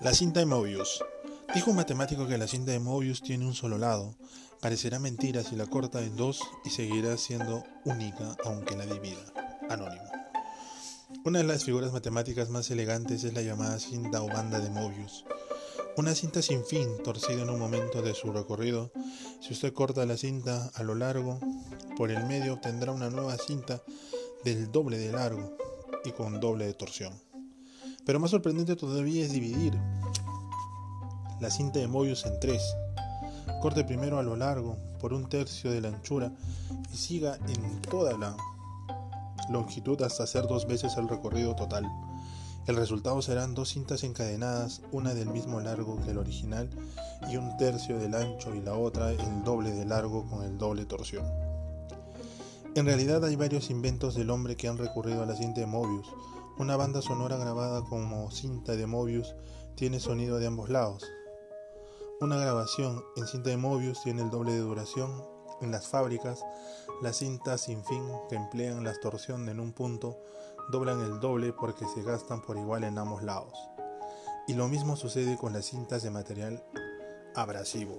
La cinta de Mobius. Dijo un matemático que la cinta de Mobius tiene un solo lado. Parecerá mentira si la corta en dos y seguirá siendo única aunque la divida. Anónimo. Una de las figuras matemáticas más elegantes es la llamada cinta o banda de Mobius. Una cinta sin fin, torcida en un momento de su recorrido. Si usted corta la cinta a lo largo, por el medio obtendrá una nueva cinta del doble de largo y con doble de torsión. Pero más sorprendente todavía es dividir la cinta de Mobius en tres. Corte primero a lo largo por un tercio de la anchura y siga en toda la longitud hasta hacer dos veces el recorrido total. El resultado serán dos cintas encadenadas, una del mismo largo que el original y un tercio del ancho y la otra el doble de largo con el doble torsión. En realidad hay varios inventos del hombre que han recurrido a la cinta de Mobius, una banda sonora grabada como cinta de Mobius tiene sonido de ambos lados. Una grabación en cinta de Mobius tiene el doble de duración. En las fábricas, las cintas sin fin que emplean la torsión en un punto doblan el doble porque se gastan por igual en ambos lados. Y lo mismo sucede con las cintas de material abrasivo.